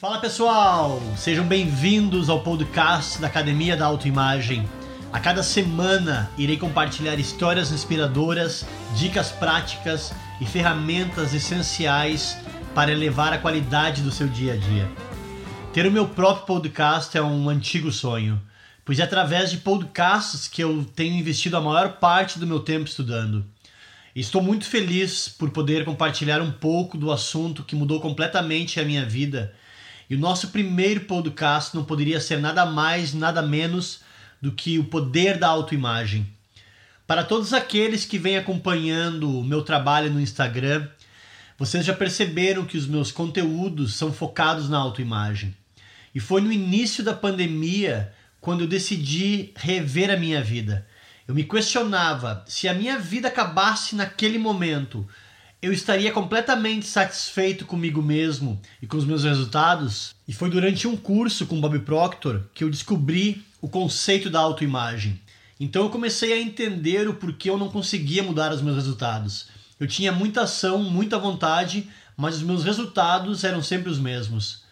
Fala pessoal, sejam bem-vindos ao podcast da Academia da Autoimagem. A cada semana irei compartilhar histórias inspiradoras, dicas práticas e ferramentas essenciais para elevar a qualidade do seu dia a dia. Ter o meu próprio podcast é um antigo sonho, pois é através de podcasts que eu tenho investido a maior parte do meu tempo estudando. Estou muito feliz por poder compartilhar um pouco do assunto que mudou completamente a minha vida e o nosso primeiro podcast não poderia ser nada mais, nada menos do que o poder da autoimagem. Para todos aqueles que vêm acompanhando o meu trabalho no Instagram, vocês já perceberam que os meus conteúdos são focados na autoimagem. E foi no início da pandemia quando eu decidi rever a minha vida. Eu me questionava se a minha vida acabasse naquele momento, eu estaria completamente satisfeito comigo mesmo e com os meus resultados. E foi durante um curso com Bob Proctor que eu descobri o conceito da autoimagem. Então eu comecei a entender o porquê eu não conseguia mudar os meus resultados. Eu tinha muita ação, muita vontade, mas os meus resultados eram sempre os mesmos.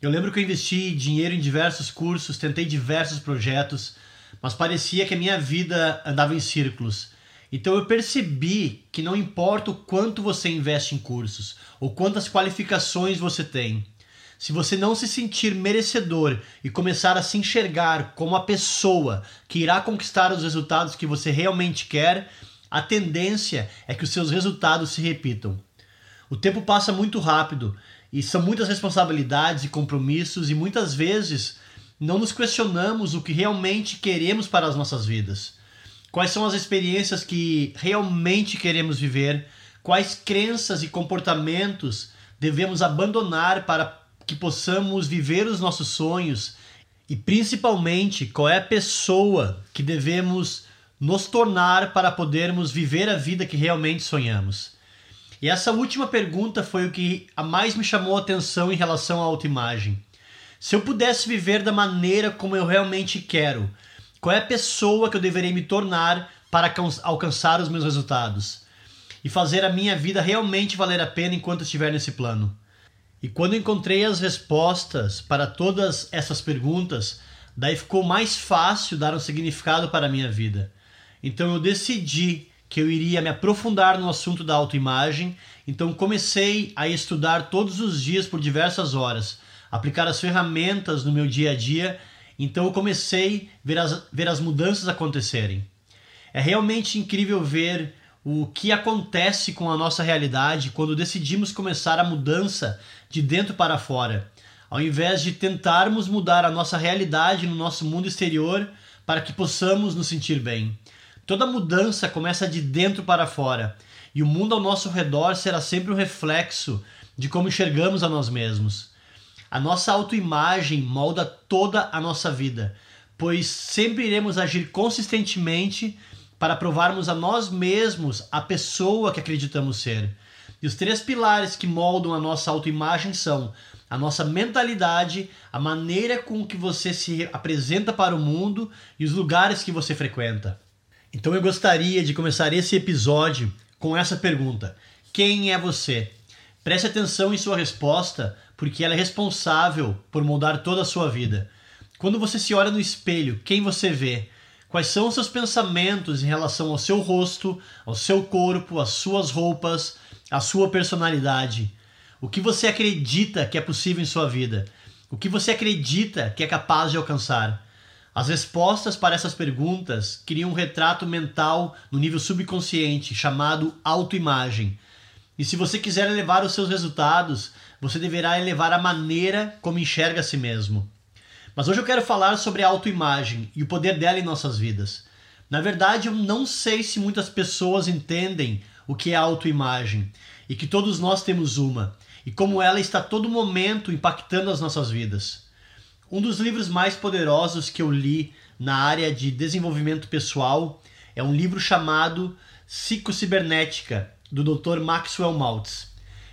Eu lembro que eu investi dinheiro em diversos cursos, tentei diversos projetos, mas parecia que a minha vida andava em círculos. Então eu percebi que não importa o quanto você investe em cursos ou quantas qualificações você tem, se você não se sentir merecedor e começar a se enxergar como a pessoa que irá conquistar os resultados que você realmente quer, a tendência é que os seus resultados se repitam. O tempo passa muito rápido e são muitas responsabilidades e compromissos, e muitas vezes não nos questionamos o que realmente queremos para as nossas vidas. Quais são as experiências que realmente queremos viver? Quais crenças e comportamentos devemos abandonar para que possamos viver os nossos sonhos? E principalmente, qual é a pessoa que devemos nos tornar para podermos viver a vida que realmente sonhamos? E essa última pergunta foi o que a mais me chamou a atenção em relação à autoimagem. Se eu pudesse viver da maneira como eu realmente quero, qual é a pessoa que eu deverei me tornar para alcançar os meus resultados? E fazer a minha vida realmente valer a pena enquanto estiver nesse plano? E quando encontrei as respostas para todas essas perguntas, daí ficou mais fácil dar um significado para a minha vida. Então eu decidi que eu iria me aprofundar no assunto da autoimagem, então comecei a estudar todos os dias por diversas horas, aplicar as ferramentas no meu dia a dia então eu comecei a ver as, ver as mudanças acontecerem. É realmente incrível ver o que acontece com a nossa realidade quando decidimos começar a mudança de dentro para fora, ao invés de tentarmos mudar a nossa realidade no nosso mundo exterior para que possamos nos sentir bem. Toda mudança começa de dentro para fora, e o mundo ao nosso redor será sempre um reflexo de como enxergamos a nós mesmos. A nossa autoimagem molda toda a nossa vida, pois sempre iremos agir consistentemente para provarmos a nós mesmos a pessoa que acreditamos ser. E os três pilares que moldam a nossa autoimagem são a nossa mentalidade, a maneira com que você se apresenta para o mundo e os lugares que você frequenta. Então eu gostaria de começar esse episódio com essa pergunta: Quem é você? Preste atenção em sua resposta, porque ela é responsável por moldar toda a sua vida. Quando você se olha no espelho, quem você vê? Quais são os seus pensamentos em relação ao seu rosto, ao seu corpo, às suas roupas, à sua personalidade? O que você acredita que é possível em sua vida? O que você acredita que é capaz de alcançar? As respostas para essas perguntas criam um retrato mental no nível subconsciente chamado autoimagem. E se você quiser elevar os seus resultados, você deverá elevar a maneira como enxerga a si mesmo. Mas hoje eu quero falar sobre a autoimagem e o poder dela em nossas vidas. Na verdade, eu não sei se muitas pessoas entendem o que é autoimagem e que todos nós temos uma e como ela está a todo momento impactando as nossas vidas. Um dos livros mais poderosos que eu li na área de desenvolvimento pessoal é um livro chamado Psicocibernética, do Dr. Maxwell Maltz.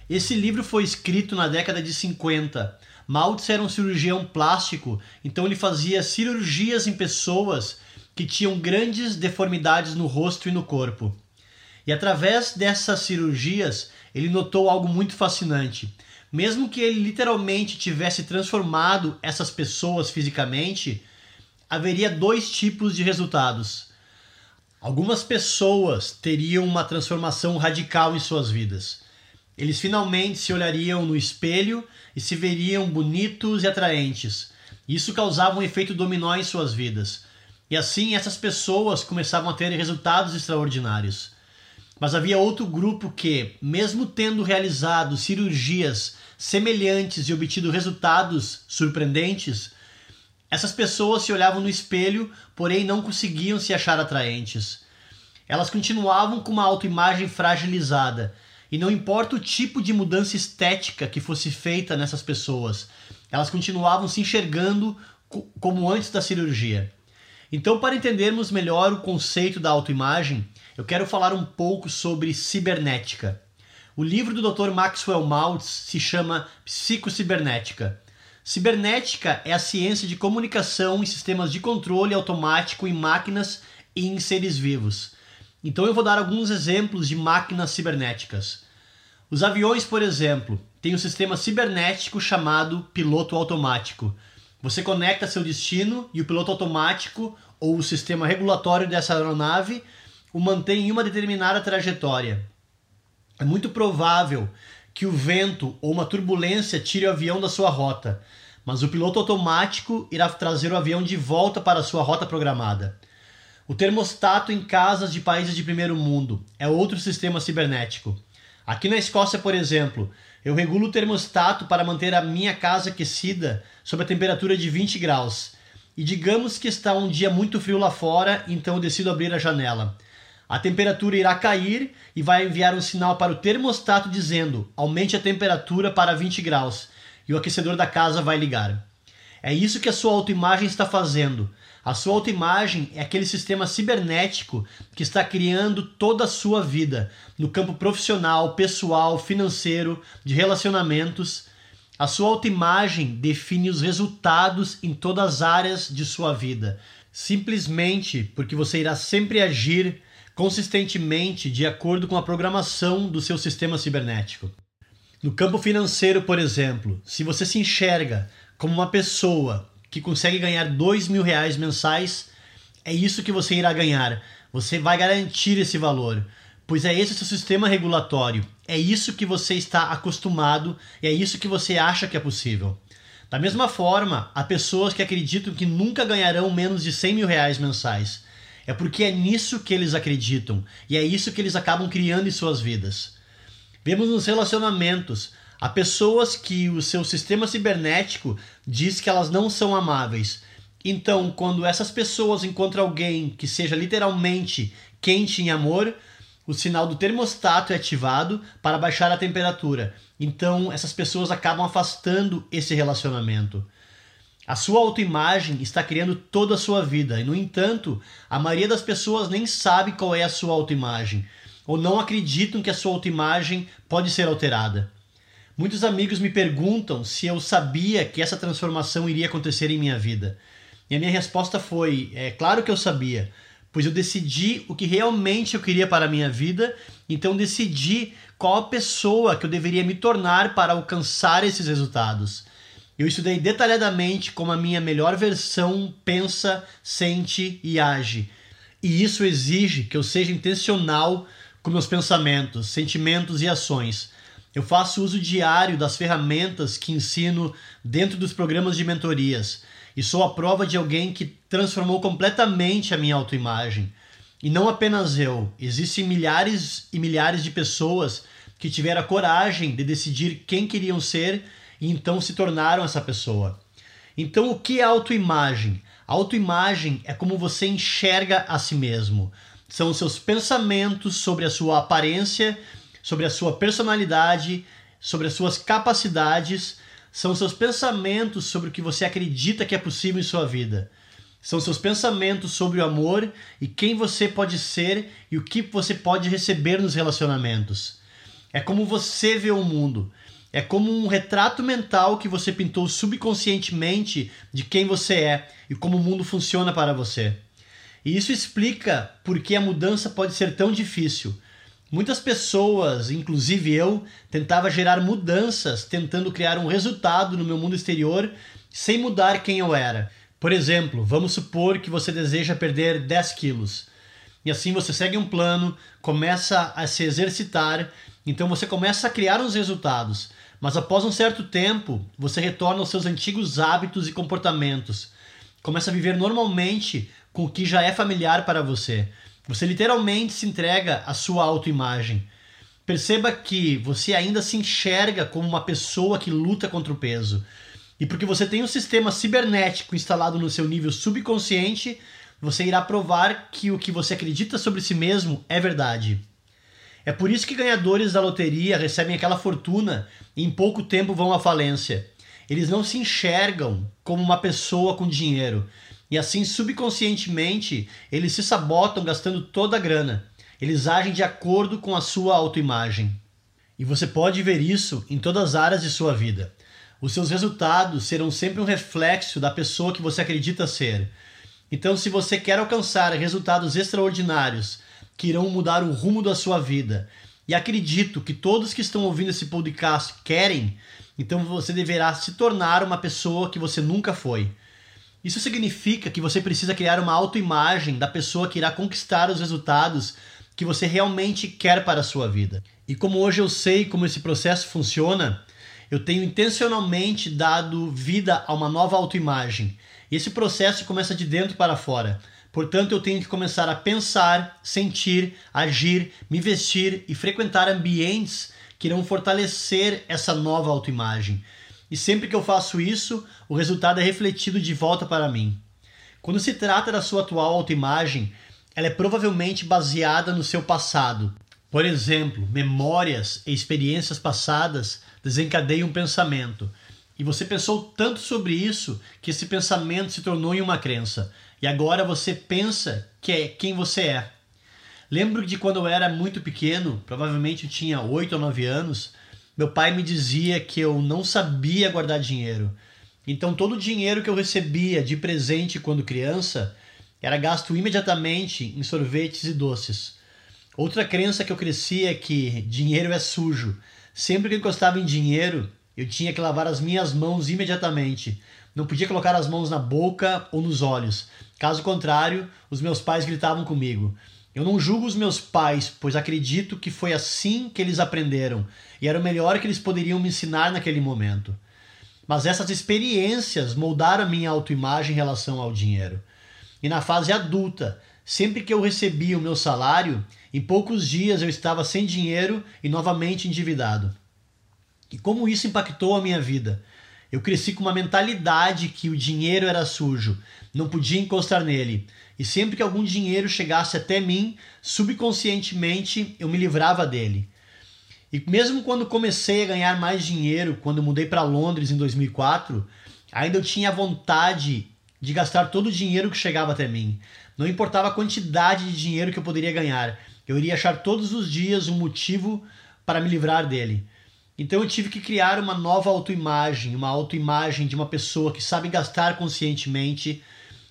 Esse livro foi escrito na década de 50. Maltz era um cirurgião plástico, então ele fazia cirurgias em pessoas que tinham grandes deformidades no rosto e no corpo. E através dessas cirurgias, ele notou algo muito fascinante. mesmo que ele literalmente tivesse transformado essas pessoas fisicamente, haveria dois tipos de resultados. Algumas pessoas teriam uma transformação radical em suas vidas. Eles finalmente se olhariam no espelho e se veriam bonitos e atraentes. Isso causava um efeito dominó em suas vidas. E assim essas pessoas começavam a ter resultados extraordinários. Mas havia outro grupo que, mesmo tendo realizado cirurgias semelhantes e obtido resultados surpreendentes, essas pessoas se olhavam no espelho, porém não conseguiam se achar atraentes. Elas continuavam com uma autoimagem fragilizada, e não importa o tipo de mudança estética que fosse feita nessas pessoas, elas continuavam se enxergando como antes da cirurgia. Então, para entendermos melhor o conceito da autoimagem, eu quero falar um pouco sobre cibernética. O livro do Dr. Maxwell Maltz se chama Psicocibernética. Cibernética é a ciência de comunicação e sistemas de controle automático em máquinas e em seres vivos. Então eu vou dar alguns exemplos de máquinas cibernéticas. Os aviões, por exemplo, têm um sistema cibernético chamado piloto automático. Você conecta seu destino e o piloto automático ou o sistema regulatório dessa aeronave o mantém em uma determinada trajetória. É muito provável que o vento ou uma turbulência tire o avião da sua rota, mas o piloto automático irá trazer o avião de volta para a sua rota programada. O termostato em casas de países de primeiro mundo é outro sistema cibernético. Aqui na Escócia, por exemplo, eu regulo o termostato para manter a minha casa aquecida sob a temperatura de 20 graus. E digamos que está um dia muito frio lá fora, então eu decido abrir a janela. A temperatura irá cair e vai enviar um sinal para o termostato dizendo: aumente a temperatura para 20 graus, e o aquecedor da casa vai ligar. É isso que a sua autoimagem está fazendo. A sua autoimagem é aquele sistema cibernético que está criando toda a sua vida, no campo profissional, pessoal, financeiro, de relacionamentos. A sua autoimagem define os resultados em todas as áreas de sua vida, simplesmente porque você irá sempre agir consistentemente de acordo com a programação do seu sistema cibernético. No campo financeiro, por exemplo, se você se enxerga como uma pessoa que consegue ganhar dois mil reais mensais, é isso que você irá ganhar. Você vai garantir esse valor, pois é esse o seu sistema regulatório. É isso que você está acostumado e é isso que você acha que é possível. Da mesma forma, há pessoas que acreditam que nunca ganharão menos de 100 mil reais mensais. É porque é nisso que eles acreditam e é isso que eles acabam criando em suas vidas. Vemos nos relacionamentos há pessoas que o seu sistema cibernético diz que elas não são amáveis. Então, quando essas pessoas encontram alguém que seja literalmente quente em amor, o sinal do termostato é ativado para baixar a temperatura. Então, essas pessoas acabam afastando esse relacionamento. A sua autoimagem está criando toda a sua vida, e no entanto, a maioria das pessoas nem sabe qual é a sua autoimagem, ou não acreditam que a sua autoimagem pode ser alterada. Muitos amigos me perguntam se eu sabia que essa transformação iria acontecer em minha vida. E a minha resposta foi: é claro que eu sabia, pois eu decidi o que realmente eu queria para a minha vida, então decidi qual a pessoa que eu deveria me tornar para alcançar esses resultados. Eu estudei detalhadamente como a minha melhor versão pensa, sente e age. E isso exige que eu seja intencional com meus pensamentos, sentimentos e ações. Eu faço uso diário das ferramentas que ensino dentro dos programas de mentorias e sou a prova de alguém que transformou completamente a minha autoimagem. E não apenas eu, existem milhares e milhares de pessoas que tiveram a coragem de decidir quem queriam ser e então se tornaram essa pessoa. Então, o que é autoimagem? Autoimagem é como você enxerga a si mesmo. São os seus pensamentos sobre a sua aparência, sobre a sua personalidade, sobre as suas capacidades. São seus pensamentos sobre o que você acredita que é possível em sua vida. São seus pensamentos sobre o amor e quem você pode ser e o que você pode receber nos relacionamentos. É como você vê o mundo. É como um retrato mental que você pintou subconscientemente de quem você é e como o mundo funciona para você. E isso explica por que a mudança pode ser tão difícil. Muitas pessoas, inclusive eu, tentava gerar mudanças, tentando criar um resultado no meu mundo exterior sem mudar quem eu era. Por exemplo, vamos supor que você deseja perder 10 quilos. E assim você segue um plano, começa a se exercitar, então você começa a criar uns resultados. Mas após um certo tempo, você retorna aos seus antigos hábitos e comportamentos. Começa a viver normalmente com o que já é familiar para você. Você literalmente se entrega à sua autoimagem. Perceba que você ainda se enxerga como uma pessoa que luta contra o peso. E porque você tem um sistema cibernético instalado no seu nível subconsciente, você irá provar que o que você acredita sobre si mesmo é verdade. É por isso que ganhadores da loteria recebem aquela fortuna e em pouco tempo vão à falência. Eles não se enxergam como uma pessoa com dinheiro. E assim, subconscientemente, eles se sabotam gastando toda a grana. Eles agem de acordo com a sua autoimagem. E você pode ver isso em todas as áreas de sua vida. Os seus resultados serão sempre um reflexo da pessoa que você acredita ser. Então, se você quer alcançar resultados extraordinários que irão mudar o rumo da sua vida, e acredito que todos que estão ouvindo esse podcast querem, então você deverá se tornar uma pessoa que você nunca foi. Isso significa que você precisa criar uma autoimagem da pessoa que irá conquistar os resultados que você realmente quer para a sua vida. E como hoje eu sei como esse processo funciona, eu tenho intencionalmente dado vida a uma nova autoimagem esse processo começa de dentro para fora. Portanto, eu tenho que começar a pensar, sentir, agir, me vestir e frequentar ambientes que irão fortalecer essa nova autoimagem. E sempre que eu faço isso, o resultado é refletido de volta para mim. Quando se trata da sua atual autoimagem, ela é provavelmente baseada no seu passado. Por exemplo, memórias e experiências passadas desencadeiam um pensamento. E você pensou tanto sobre isso que esse pensamento se tornou em uma crença. E agora você pensa que é quem você é. Lembro de quando eu era muito pequeno, provavelmente eu tinha 8 ou 9 anos, meu pai me dizia que eu não sabia guardar dinheiro. Então todo o dinheiro que eu recebia de presente quando criança era gasto imediatamente em sorvetes e doces. Outra crença que eu cresci é que dinheiro é sujo. Sempre que eu encostava em dinheiro, eu tinha que lavar as minhas mãos imediatamente. Não podia colocar as mãos na boca ou nos olhos. Caso contrário, os meus pais gritavam comigo. Eu não julgo os meus pais, pois acredito que foi assim que eles aprenderam e era o melhor que eles poderiam me ensinar naquele momento. Mas essas experiências moldaram a minha autoimagem em relação ao dinheiro. E na fase adulta, sempre que eu recebia o meu salário, em poucos dias eu estava sem dinheiro e novamente endividado. E como isso impactou a minha vida? Eu cresci com uma mentalidade que o dinheiro era sujo, não podia encostar nele. E sempre que algum dinheiro chegasse até mim, subconscientemente eu me livrava dele. E mesmo quando comecei a ganhar mais dinheiro, quando mudei para Londres em 2004, ainda eu tinha vontade de gastar todo o dinheiro que chegava até mim. Não importava a quantidade de dinheiro que eu poderia ganhar, eu iria achar todos os dias um motivo para me livrar dele. Então eu tive que criar uma nova autoimagem, uma autoimagem de uma pessoa que sabe gastar conscientemente,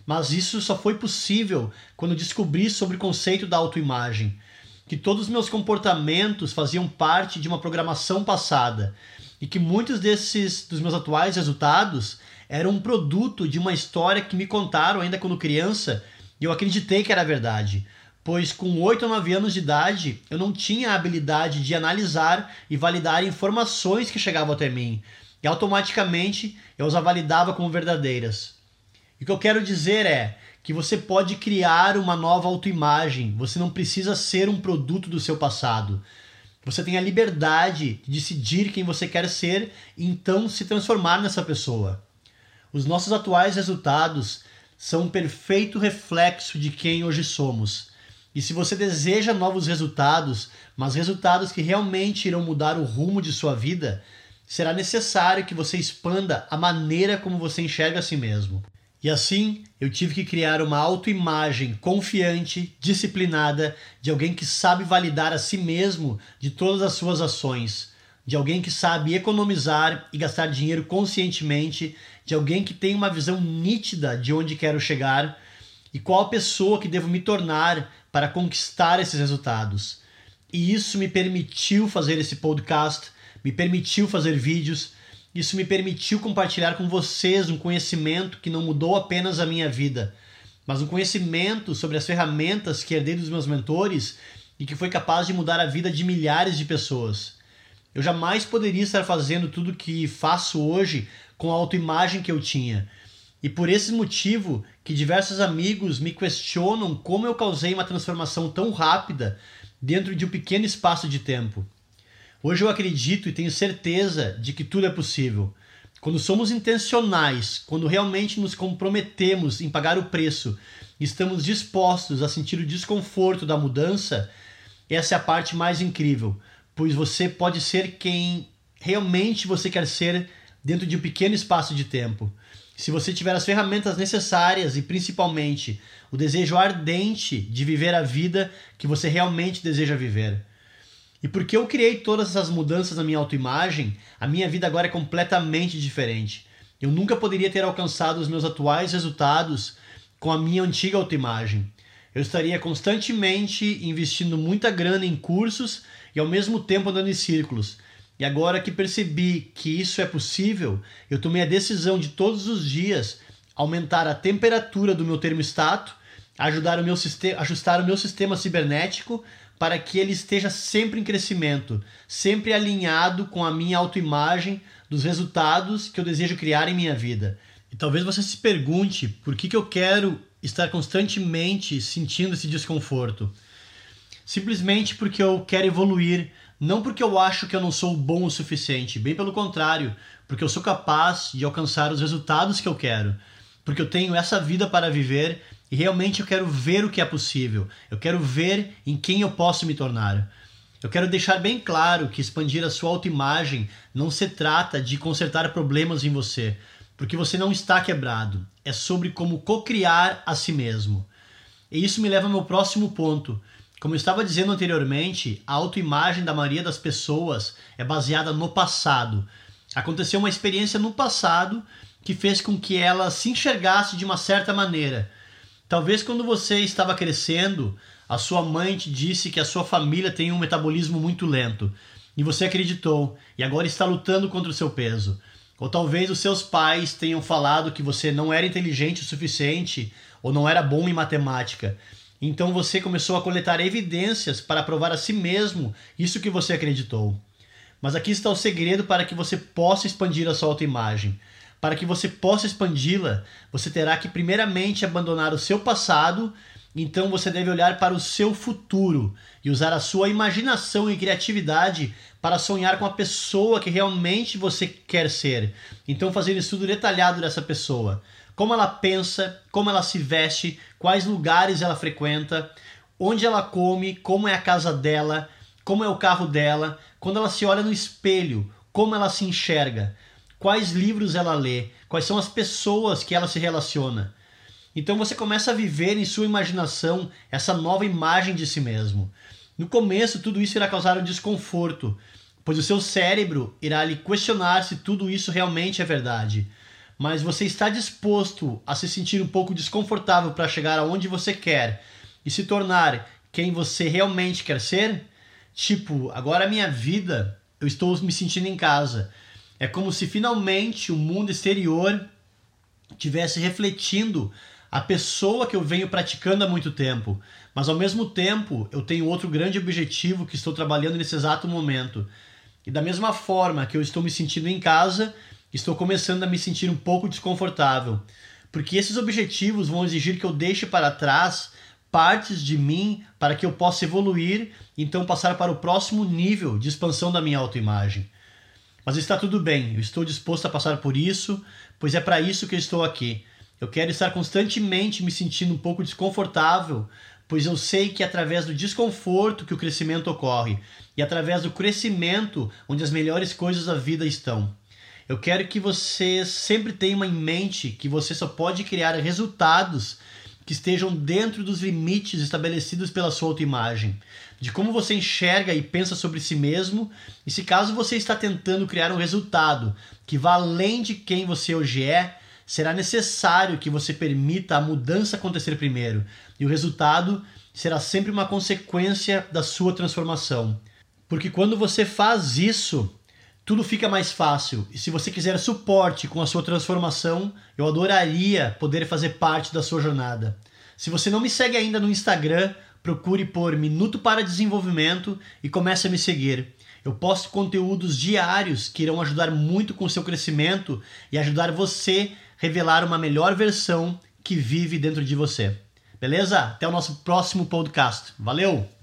mas isso só foi possível quando descobri sobre o conceito da autoimagem, que todos os meus comportamentos faziam parte de uma programação passada e que muitos desses dos meus atuais resultados eram um produto de uma história que me contaram ainda quando criança e eu acreditei que era verdade pois com 8 ou 9 anos de idade eu não tinha a habilidade de analisar e validar informações que chegavam até mim, e automaticamente eu as validava como verdadeiras. E o que eu quero dizer é que você pode criar uma nova autoimagem, você não precisa ser um produto do seu passado. Você tem a liberdade de decidir quem você quer ser e então se transformar nessa pessoa. Os nossos atuais resultados são um perfeito reflexo de quem hoje somos. E se você deseja novos resultados, mas resultados que realmente irão mudar o rumo de sua vida, será necessário que você expanda a maneira como você enxerga a si mesmo. E assim, eu tive que criar uma autoimagem confiante, disciplinada, de alguém que sabe validar a si mesmo de todas as suas ações, de alguém que sabe economizar e gastar dinheiro conscientemente, de alguém que tem uma visão nítida de onde quero chegar e qual a pessoa que devo me tornar para conquistar esses resultados. E isso me permitiu fazer esse podcast, me permitiu fazer vídeos, isso me permitiu compartilhar com vocês um conhecimento que não mudou apenas a minha vida, mas um conhecimento sobre as ferramentas que herdei dos meus mentores e que foi capaz de mudar a vida de milhares de pessoas. Eu jamais poderia estar fazendo tudo que faço hoje com a autoimagem que eu tinha. E por esse motivo que diversos amigos me questionam como eu causei uma transformação tão rápida dentro de um pequeno espaço de tempo. Hoje eu acredito e tenho certeza de que tudo é possível. Quando somos intencionais, quando realmente nos comprometemos em pagar o preço, estamos dispostos a sentir o desconforto da mudança, essa é a parte mais incrível, pois você pode ser quem realmente você quer ser dentro de um pequeno espaço de tempo. Se você tiver as ferramentas necessárias e principalmente o desejo ardente de viver a vida que você realmente deseja viver. E porque eu criei todas essas mudanças na minha autoimagem, a minha vida agora é completamente diferente. Eu nunca poderia ter alcançado os meus atuais resultados com a minha antiga autoimagem. Eu estaria constantemente investindo muita grana em cursos e ao mesmo tempo andando em círculos. E agora que percebi que isso é possível, eu tomei a decisão de todos os dias aumentar a temperatura do meu termostato, ajudar o meu ajustar o meu sistema cibernético para que ele esteja sempre em crescimento, sempre alinhado com a minha autoimagem dos resultados que eu desejo criar em minha vida. E talvez você se pergunte por que, que eu quero estar constantemente sentindo esse desconforto. Simplesmente porque eu quero evoluir, não porque eu acho que eu não sou bom o suficiente, bem pelo contrário, porque eu sou capaz de alcançar os resultados que eu quero, porque eu tenho essa vida para viver e realmente eu quero ver o que é possível. Eu quero ver em quem eu posso me tornar. Eu quero deixar bem claro que expandir a sua autoimagem não se trata de consertar problemas em você, porque você não está quebrado. É sobre como co-criar a si mesmo. E isso me leva ao meu próximo ponto. Como eu estava dizendo anteriormente, a autoimagem da maioria das pessoas é baseada no passado. Aconteceu uma experiência no passado que fez com que ela se enxergasse de uma certa maneira Talvez quando você estava crescendo, a sua mãe te disse que a sua família tem um metabolismo muito lento e você acreditou e agora está lutando contra o seu peso. Ou talvez os seus pais tenham falado que você não era inteligente o suficiente ou não era bom em matemática. Então você começou a coletar evidências para provar a si mesmo isso que você acreditou. Mas aqui está o segredo para que você possa expandir a sua autoimagem. Para que você possa expandi-la, você terá que primeiramente abandonar o seu passado, então você deve olhar para o seu futuro e usar a sua imaginação e criatividade para sonhar com a pessoa que realmente você quer ser. Então fazer um estudo detalhado dessa pessoa, como ela pensa, como ela se veste, quais lugares ela frequenta, onde ela come, como é a casa dela, como é o carro dela, quando ela se olha no espelho, como ela se enxerga quais livros ela lê, quais são as pessoas que ela se relaciona. Então você começa a viver em sua imaginação essa nova imagem de si mesmo. No começo, tudo isso irá causar um desconforto, pois o seu cérebro irá lhe questionar se tudo isso realmente é verdade. Mas você está disposto a se sentir um pouco desconfortável para chegar aonde você quer e se tornar quem você realmente quer ser? Tipo, agora a minha vida, eu estou me sentindo em casa. É como se finalmente o mundo exterior tivesse refletindo a pessoa que eu venho praticando há muito tempo, mas ao mesmo tempo eu tenho outro grande objetivo que estou trabalhando nesse exato momento. E da mesma forma que eu estou me sentindo em casa, estou começando a me sentir um pouco desconfortável, porque esses objetivos vão exigir que eu deixe para trás partes de mim para que eu possa evoluir, então passar para o próximo nível de expansão da minha autoimagem. Mas está tudo bem, eu estou disposto a passar por isso, pois é para isso que eu estou aqui. Eu quero estar constantemente me sentindo um pouco desconfortável, pois eu sei que é através do desconforto que o crescimento ocorre e através do crescimento onde as melhores coisas da vida estão. Eu quero que você sempre tenha em mente que você só pode criar resultados que estejam dentro dos limites estabelecidos pela sua autoimagem, de como você enxerga e pensa sobre si mesmo, e se caso você está tentando criar um resultado que vá além de quem você hoje é, será necessário que você permita a mudança acontecer primeiro, e o resultado será sempre uma consequência da sua transformação. Porque quando você faz isso, tudo fica mais fácil. E se você quiser suporte com a sua transformação, eu adoraria poder fazer parte da sua jornada. Se você não me segue ainda no Instagram, procure por Minuto para Desenvolvimento e comece a me seguir. Eu posto conteúdos diários que irão ajudar muito com o seu crescimento e ajudar você a revelar uma melhor versão que vive dentro de você. Beleza? Até o nosso próximo podcast. Valeu!